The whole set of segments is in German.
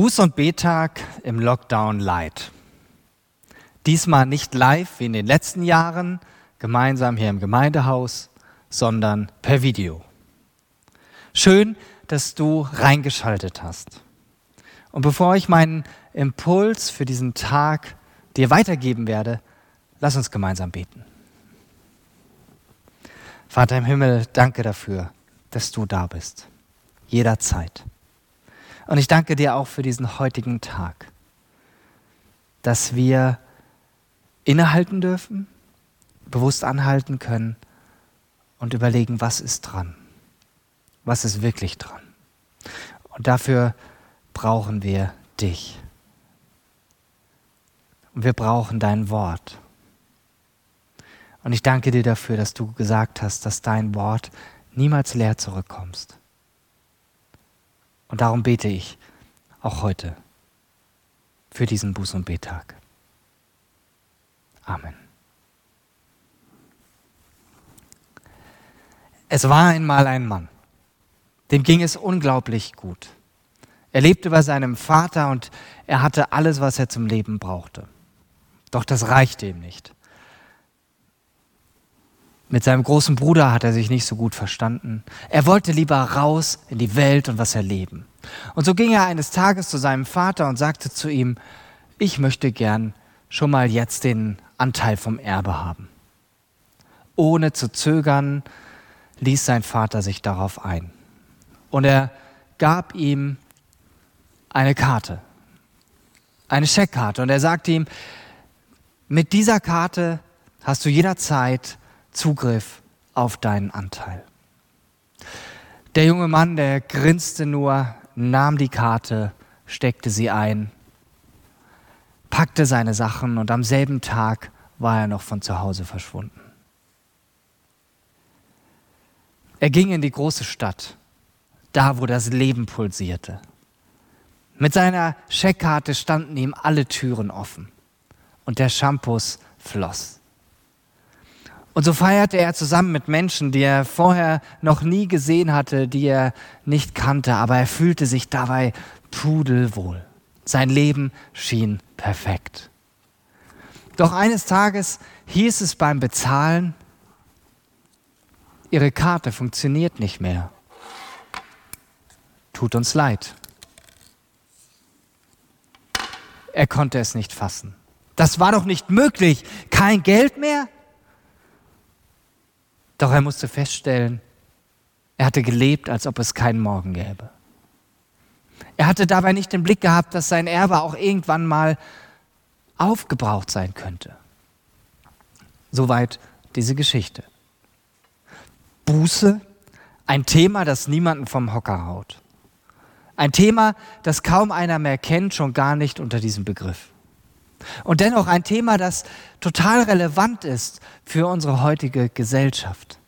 Buß- und Betag im Lockdown Light. Diesmal nicht live wie in den letzten Jahren, gemeinsam hier im Gemeindehaus, sondern per Video. Schön, dass du reingeschaltet hast. Und bevor ich meinen Impuls für diesen Tag dir weitergeben werde, lass uns gemeinsam beten. Vater im Himmel, danke dafür, dass du da bist. Jederzeit. Und ich danke dir auch für diesen heutigen Tag, dass wir innehalten dürfen, bewusst anhalten können und überlegen, was ist dran, was ist wirklich dran. Und dafür brauchen wir dich. Und wir brauchen dein Wort. Und ich danke dir dafür, dass du gesagt hast, dass dein Wort niemals leer zurückkommst. Und darum bete ich auch heute für diesen Buß- und Betag. Amen. Es war einmal ein Mann, dem ging es unglaublich gut. Er lebte bei seinem Vater und er hatte alles, was er zum Leben brauchte. Doch das reichte ihm nicht. Mit seinem großen Bruder hat er sich nicht so gut verstanden. Er wollte lieber raus in die Welt und was erleben. Und so ging er eines Tages zu seinem Vater und sagte zu ihm, ich möchte gern schon mal jetzt den Anteil vom Erbe haben. Ohne zu zögern ließ sein Vater sich darauf ein. Und er gab ihm eine Karte, eine Scheckkarte. Und er sagte ihm, mit dieser Karte hast du jederzeit Zugriff auf deinen Anteil. Der junge Mann, der grinste nur, nahm die Karte, steckte sie ein, packte seine Sachen und am selben Tag war er noch von zu Hause verschwunden. Er ging in die große Stadt, da wo das Leben pulsierte. Mit seiner Scheckkarte standen ihm alle Türen offen und der Shampoos floss. Und so feierte er zusammen mit Menschen, die er vorher noch nie gesehen hatte, die er nicht kannte, aber er fühlte sich dabei pudelwohl. Sein Leben schien perfekt. Doch eines Tages hieß es beim Bezahlen, Ihre Karte funktioniert nicht mehr. Tut uns leid. Er konnte es nicht fassen. Das war doch nicht möglich. Kein Geld mehr? Doch er musste feststellen, er hatte gelebt, als ob es keinen Morgen gäbe. Er hatte dabei nicht den Blick gehabt, dass sein Erbe auch irgendwann mal aufgebraucht sein könnte. Soweit diese Geschichte. Buße, ein Thema, das niemanden vom Hocker haut. Ein Thema, das kaum einer mehr kennt, schon gar nicht unter diesem Begriff. Und dennoch ein Thema, das total relevant ist für unsere heutige Gesellschaft.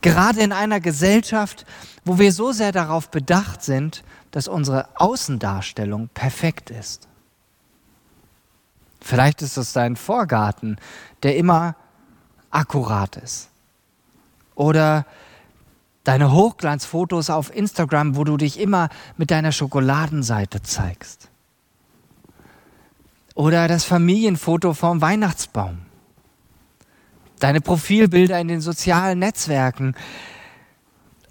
Gerade in einer Gesellschaft, wo wir so sehr darauf bedacht sind, dass unsere Außendarstellung perfekt ist. Vielleicht ist es dein Vorgarten, der immer akkurat ist. Oder deine Hochglanzfotos auf Instagram, wo du dich immer mit deiner Schokoladenseite zeigst. Oder das Familienfoto vom Weihnachtsbaum. Deine Profilbilder in den sozialen Netzwerken.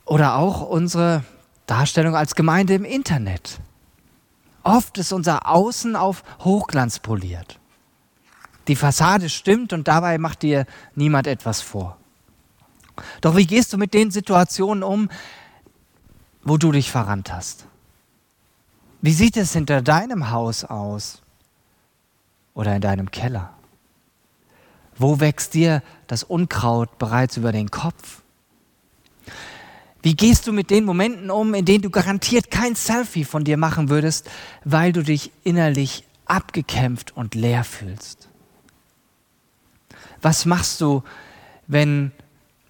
Oder auch unsere Darstellung als Gemeinde im Internet. Oft ist unser Außen auf Hochglanz poliert. Die Fassade stimmt und dabei macht dir niemand etwas vor. Doch wie gehst du mit den Situationen um, wo du dich verrannt hast? Wie sieht es hinter deinem Haus aus? Oder in deinem Keller? Wo wächst dir das Unkraut bereits über den Kopf? Wie gehst du mit den Momenten um, in denen du garantiert kein Selfie von dir machen würdest, weil du dich innerlich abgekämpft und leer fühlst? Was machst du, wenn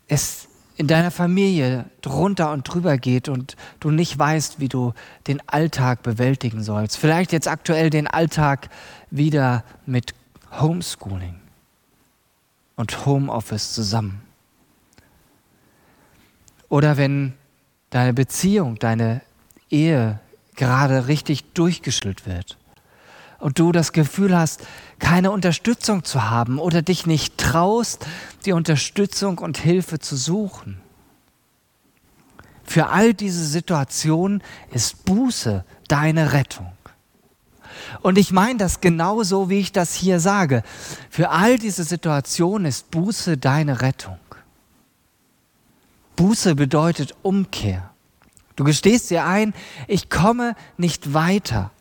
es in deiner Familie drunter und drüber geht und du nicht weißt, wie du den Alltag bewältigen sollst. Vielleicht jetzt aktuell den Alltag wieder mit Homeschooling und Homeoffice zusammen. Oder wenn deine Beziehung, deine Ehe gerade richtig durchgeschüttelt wird und du das Gefühl hast, keine Unterstützung zu haben oder dich nicht traust, die Unterstützung und Hilfe zu suchen. Für all diese Situationen ist Buße deine Rettung. Und ich meine das genauso, wie ich das hier sage. Für all diese Situationen ist Buße deine Rettung. Buße bedeutet Umkehr. Du gestehst dir ein, ich komme nicht weiter.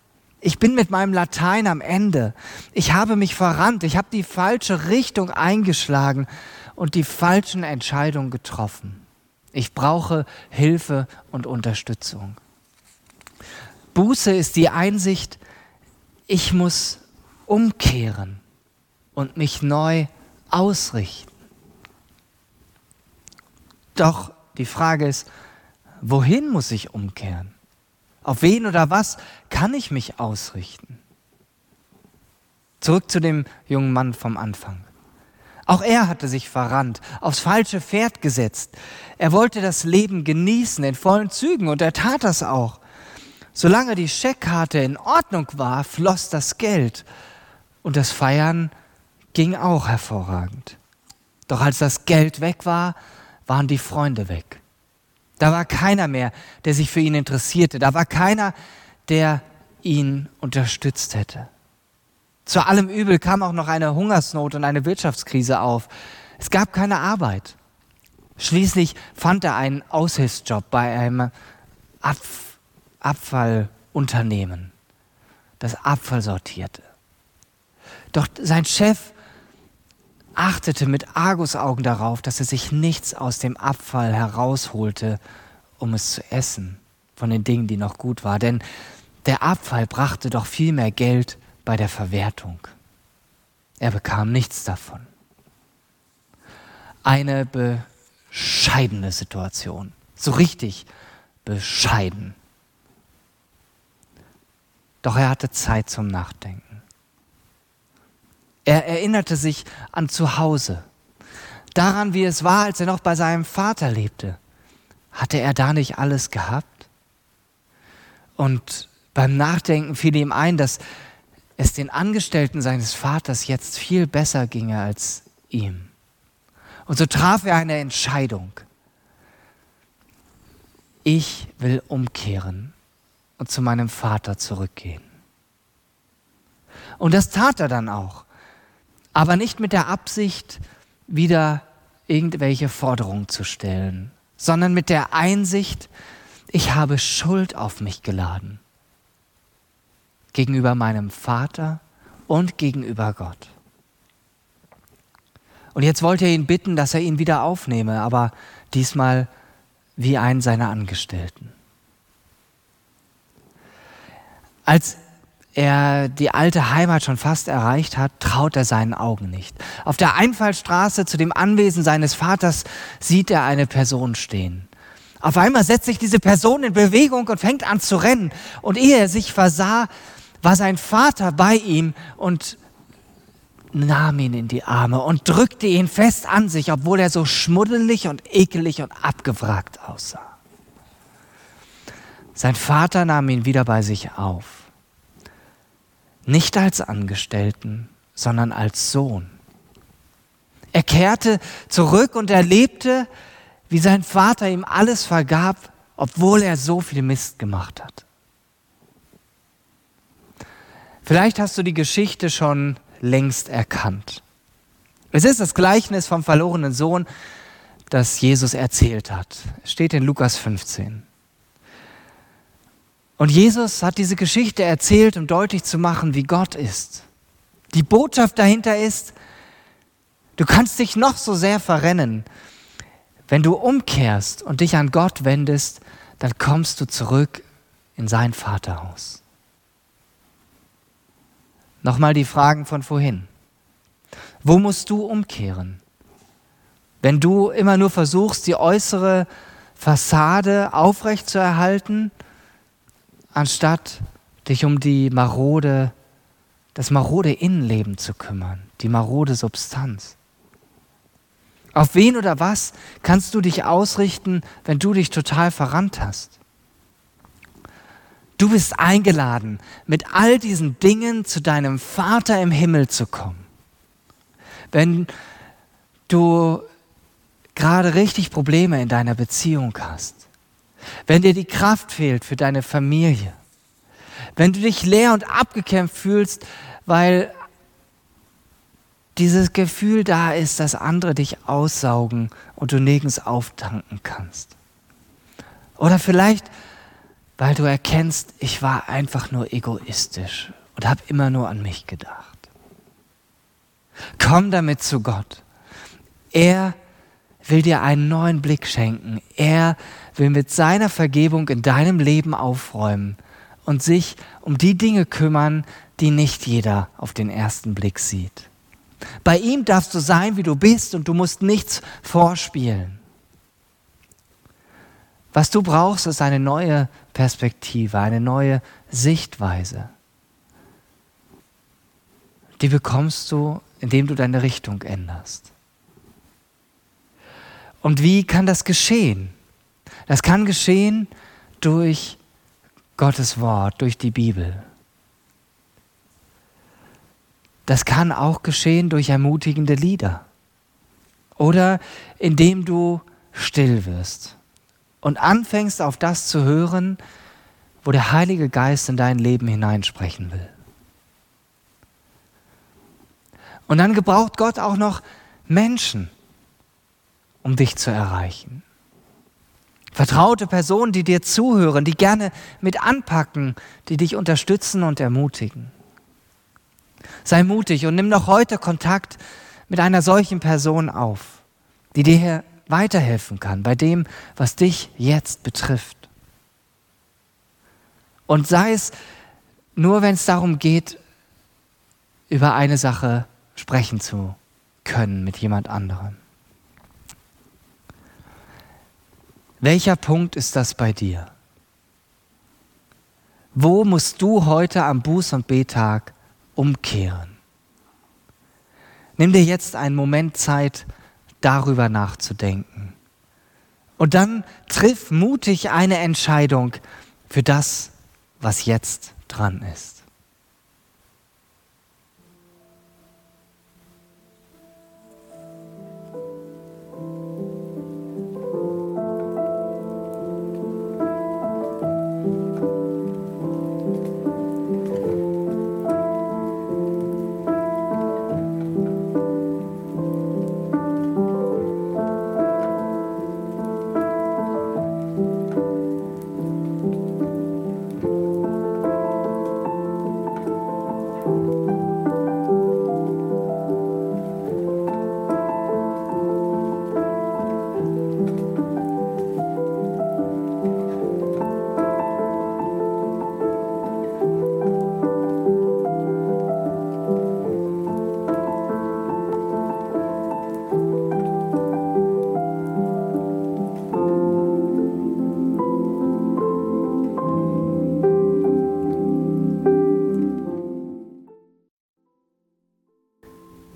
Ich bin mit meinem Latein am Ende. Ich habe mich verrannt. Ich habe die falsche Richtung eingeschlagen und die falschen Entscheidungen getroffen. Ich brauche Hilfe und Unterstützung. Buße ist die Einsicht, ich muss umkehren und mich neu ausrichten. Doch die Frage ist, wohin muss ich umkehren? Auf wen oder was kann ich mich ausrichten? Zurück zu dem jungen Mann vom Anfang. Auch er hatte sich verrannt, aufs falsche Pferd gesetzt. Er wollte das Leben genießen in vollen Zügen und er tat das auch. Solange die Scheckkarte in Ordnung war, floss das Geld und das Feiern ging auch hervorragend. Doch als das Geld weg war, waren die Freunde weg. Da war keiner mehr, der sich für ihn interessierte. Da war keiner, der ihn unterstützt hätte. Zu allem Übel kam auch noch eine Hungersnot und eine Wirtschaftskrise auf. Es gab keine Arbeit. Schließlich fand er einen Aushilfsjob bei einem Abf Abfallunternehmen, das Abfall sortierte. Doch sein Chef achtete mit Argusaugen darauf, dass er sich nichts aus dem Abfall herausholte, um es zu essen, von den Dingen, die noch gut waren. Denn der Abfall brachte doch viel mehr Geld bei der Verwertung. Er bekam nichts davon. Eine bescheidene Situation. So richtig bescheiden. Doch er hatte Zeit zum Nachdenken. Er erinnerte sich an zu Hause, daran, wie es war, als er noch bei seinem Vater lebte. Hatte er da nicht alles gehabt? Und beim Nachdenken fiel ihm ein, dass es den Angestellten seines Vaters jetzt viel besser ginge als ihm. Und so traf er eine Entscheidung. Ich will umkehren und zu meinem Vater zurückgehen. Und das tat er dann auch aber nicht mit der Absicht, wieder irgendwelche Forderungen zu stellen, sondern mit der Einsicht, ich habe Schuld auf mich geladen gegenüber meinem Vater und gegenüber Gott. Und jetzt wollte er ihn bitten, dass er ihn wieder aufnehme, aber diesmal wie einen seiner Angestellten. Als er die alte Heimat schon fast erreicht hat, traut er seinen Augen nicht. Auf der Einfallstraße zu dem Anwesen seines Vaters sieht er eine Person stehen. Auf einmal setzt sich diese Person in Bewegung und fängt an zu rennen. Und ehe er sich versah, war sein Vater bei ihm und nahm ihn in die Arme und drückte ihn fest an sich, obwohl er so schmuddelig und ekelig und abgewrackt aussah. Sein Vater nahm ihn wieder bei sich auf nicht als Angestellten, sondern als Sohn. Er kehrte zurück und erlebte, wie sein Vater ihm alles vergab, obwohl er so viel Mist gemacht hat. Vielleicht hast du die Geschichte schon längst erkannt. Es ist das Gleichnis vom verlorenen Sohn, das Jesus erzählt hat. Es steht in Lukas 15. Und Jesus hat diese Geschichte erzählt, um deutlich zu machen, wie Gott ist. Die Botschaft dahinter ist, du kannst dich noch so sehr verrennen. Wenn du umkehrst und dich an Gott wendest, dann kommst du zurück in sein Vaterhaus. Nochmal die Fragen von vorhin. Wo musst du umkehren? Wenn du immer nur versuchst, die äußere Fassade aufrechtzuerhalten, anstatt dich um die marode, das marode Innenleben zu kümmern, die marode Substanz. Auf wen oder was kannst du dich ausrichten, wenn du dich total verrannt hast? Du bist eingeladen, mit all diesen Dingen zu deinem Vater im Himmel zu kommen. Wenn du gerade richtig Probleme in deiner Beziehung hast, wenn dir die Kraft fehlt für deine Familie, wenn du dich leer und abgekämpft fühlst, weil dieses Gefühl da ist, dass andere dich aussaugen und du nirgends auftanken kannst. Oder vielleicht, weil du erkennst, ich war einfach nur egoistisch und habe immer nur an mich gedacht. Komm damit zu Gott. Er will dir einen neuen Blick schenken. Er will mit seiner Vergebung in deinem Leben aufräumen und sich um die Dinge kümmern, die nicht jeder auf den ersten Blick sieht. Bei ihm darfst du sein, wie du bist und du musst nichts vorspielen. Was du brauchst, ist eine neue Perspektive, eine neue Sichtweise. Die bekommst du, indem du deine Richtung änderst. Und wie kann das geschehen? Das kann geschehen durch Gottes Wort, durch die Bibel. Das kann auch geschehen durch ermutigende Lieder oder indem du still wirst und anfängst auf das zu hören, wo der Heilige Geist in dein Leben hineinsprechen will. Und dann gebraucht Gott auch noch Menschen, um dich zu erreichen. Vertraute Personen, die dir zuhören, die gerne mit anpacken, die dich unterstützen und ermutigen. Sei mutig und nimm noch heute Kontakt mit einer solchen Person auf, die dir weiterhelfen kann bei dem, was dich jetzt betrifft. Und sei es nur, wenn es darum geht, über eine Sache sprechen zu können mit jemand anderem. Welcher Punkt ist das bei dir? Wo musst du heute am Buß- und Betag umkehren? Nimm dir jetzt einen Moment Zeit, darüber nachzudenken. Und dann triff mutig eine Entscheidung für das, was jetzt dran ist.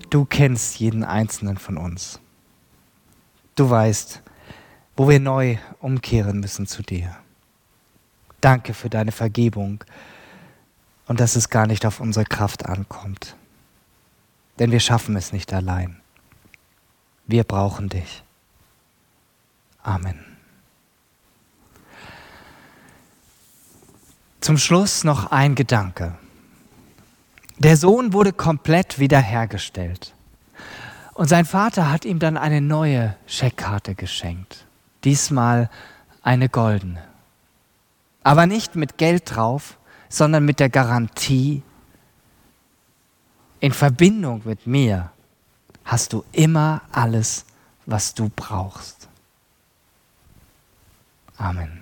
Du kennst jeden einzelnen von uns. Du weißt, wo wir neu umkehren müssen zu dir. Danke für deine Vergebung und dass es gar nicht auf unsere Kraft ankommt. Denn wir schaffen es nicht allein. Wir brauchen dich. Amen. Zum Schluss noch ein Gedanke. Der Sohn wurde komplett wiederhergestellt. Und sein Vater hat ihm dann eine neue Scheckkarte geschenkt. Diesmal eine goldene. Aber nicht mit Geld drauf, sondern mit der Garantie, in Verbindung mit mir hast du immer alles, was du brauchst. Amen.